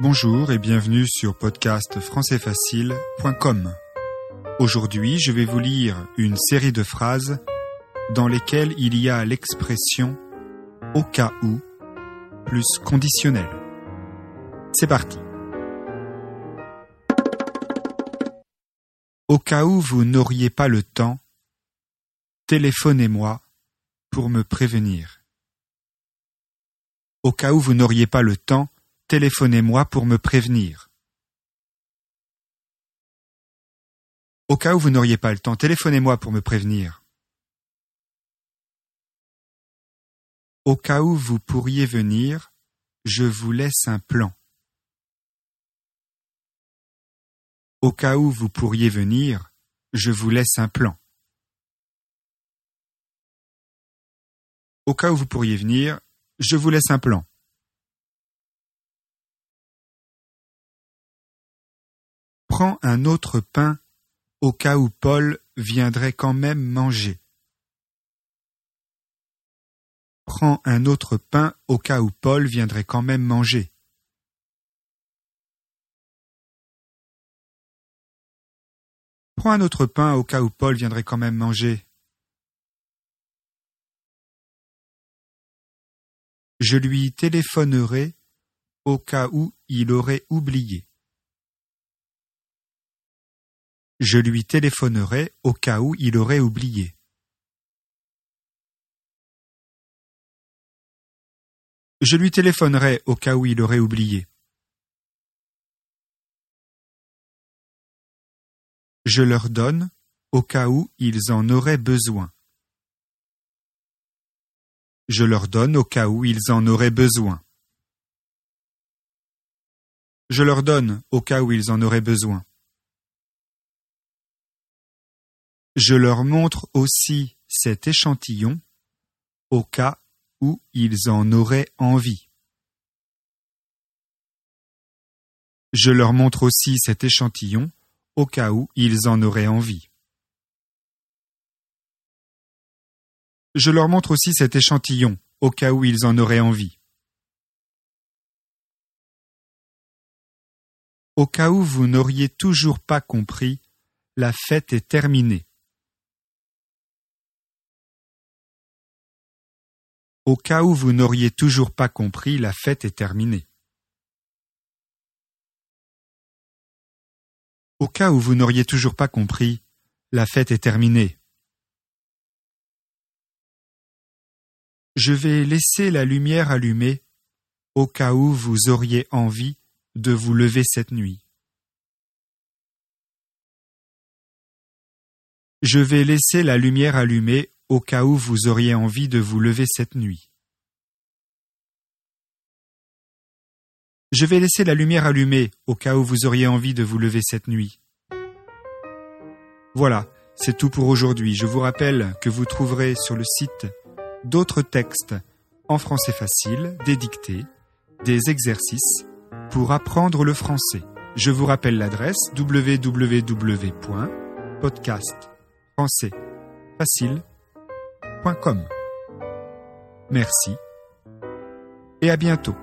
Bonjour et bienvenue sur podcastfrançaisfacile.com. Aujourd'hui, je vais vous lire une série de phrases dans lesquelles il y a l'expression au cas où plus conditionnelle. C'est parti. Au cas où vous n'auriez pas le temps, téléphonez-moi pour me prévenir. Au cas où vous n'auriez pas le temps, téléphonez-moi pour me prévenir. Au cas où vous n'auriez pas le temps, téléphonez-moi pour me prévenir. Au cas où vous pourriez venir, je vous laisse un plan. Au cas où vous pourriez venir, je vous laisse un plan. Au cas où vous pourriez venir, je vous laisse un plan. Prends un autre pain au cas où Paul viendrait quand même manger. Prends un autre pain au cas où Paul viendrait quand même manger. Prends un autre pain au cas où Paul viendrait quand même manger. Je lui téléphonerai au cas où il aurait oublié. Je lui téléphonerai au cas où il aurait oublié. Je lui téléphonerai au cas où il aurait oublié. Je leur donne au cas où ils en auraient besoin. Je leur donne au cas où ils en auraient besoin. Je leur donne au cas où ils en auraient besoin. Je leur montre aussi cet échantillon au cas où ils en auraient envie. Je leur montre aussi cet échantillon au cas où ils en auraient envie. Je leur montre aussi cet échantillon au cas où ils en auraient envie. Au cas où vous n'auriez toujours pas compris, la fête est terminée. Au cas où vous n'auriez toujours pas compris, la fête est terminée. Au cas où vous n'auriez toujours pas compris, la fête est terminée. Je vais laisser la lumière allumée au cas où vous auriez envie de vous lever cette nuit. Je vais laisser la lumière allumée au cas où vous auriez envie de vous lever cette nuit. Je vais laisser la lumière allumée au cas où vous auriez envie de vous lever cette nuit. Voilà, c'est tout pour aujourd'hui. Je vous rappelle que vous trouverez sur le site d'autres textes en français facile, des dictées, des exercices pour apprendre le français. Je vous rappelle l'adresse www.podcastfrançaisfacile.com Merci et à bientôt.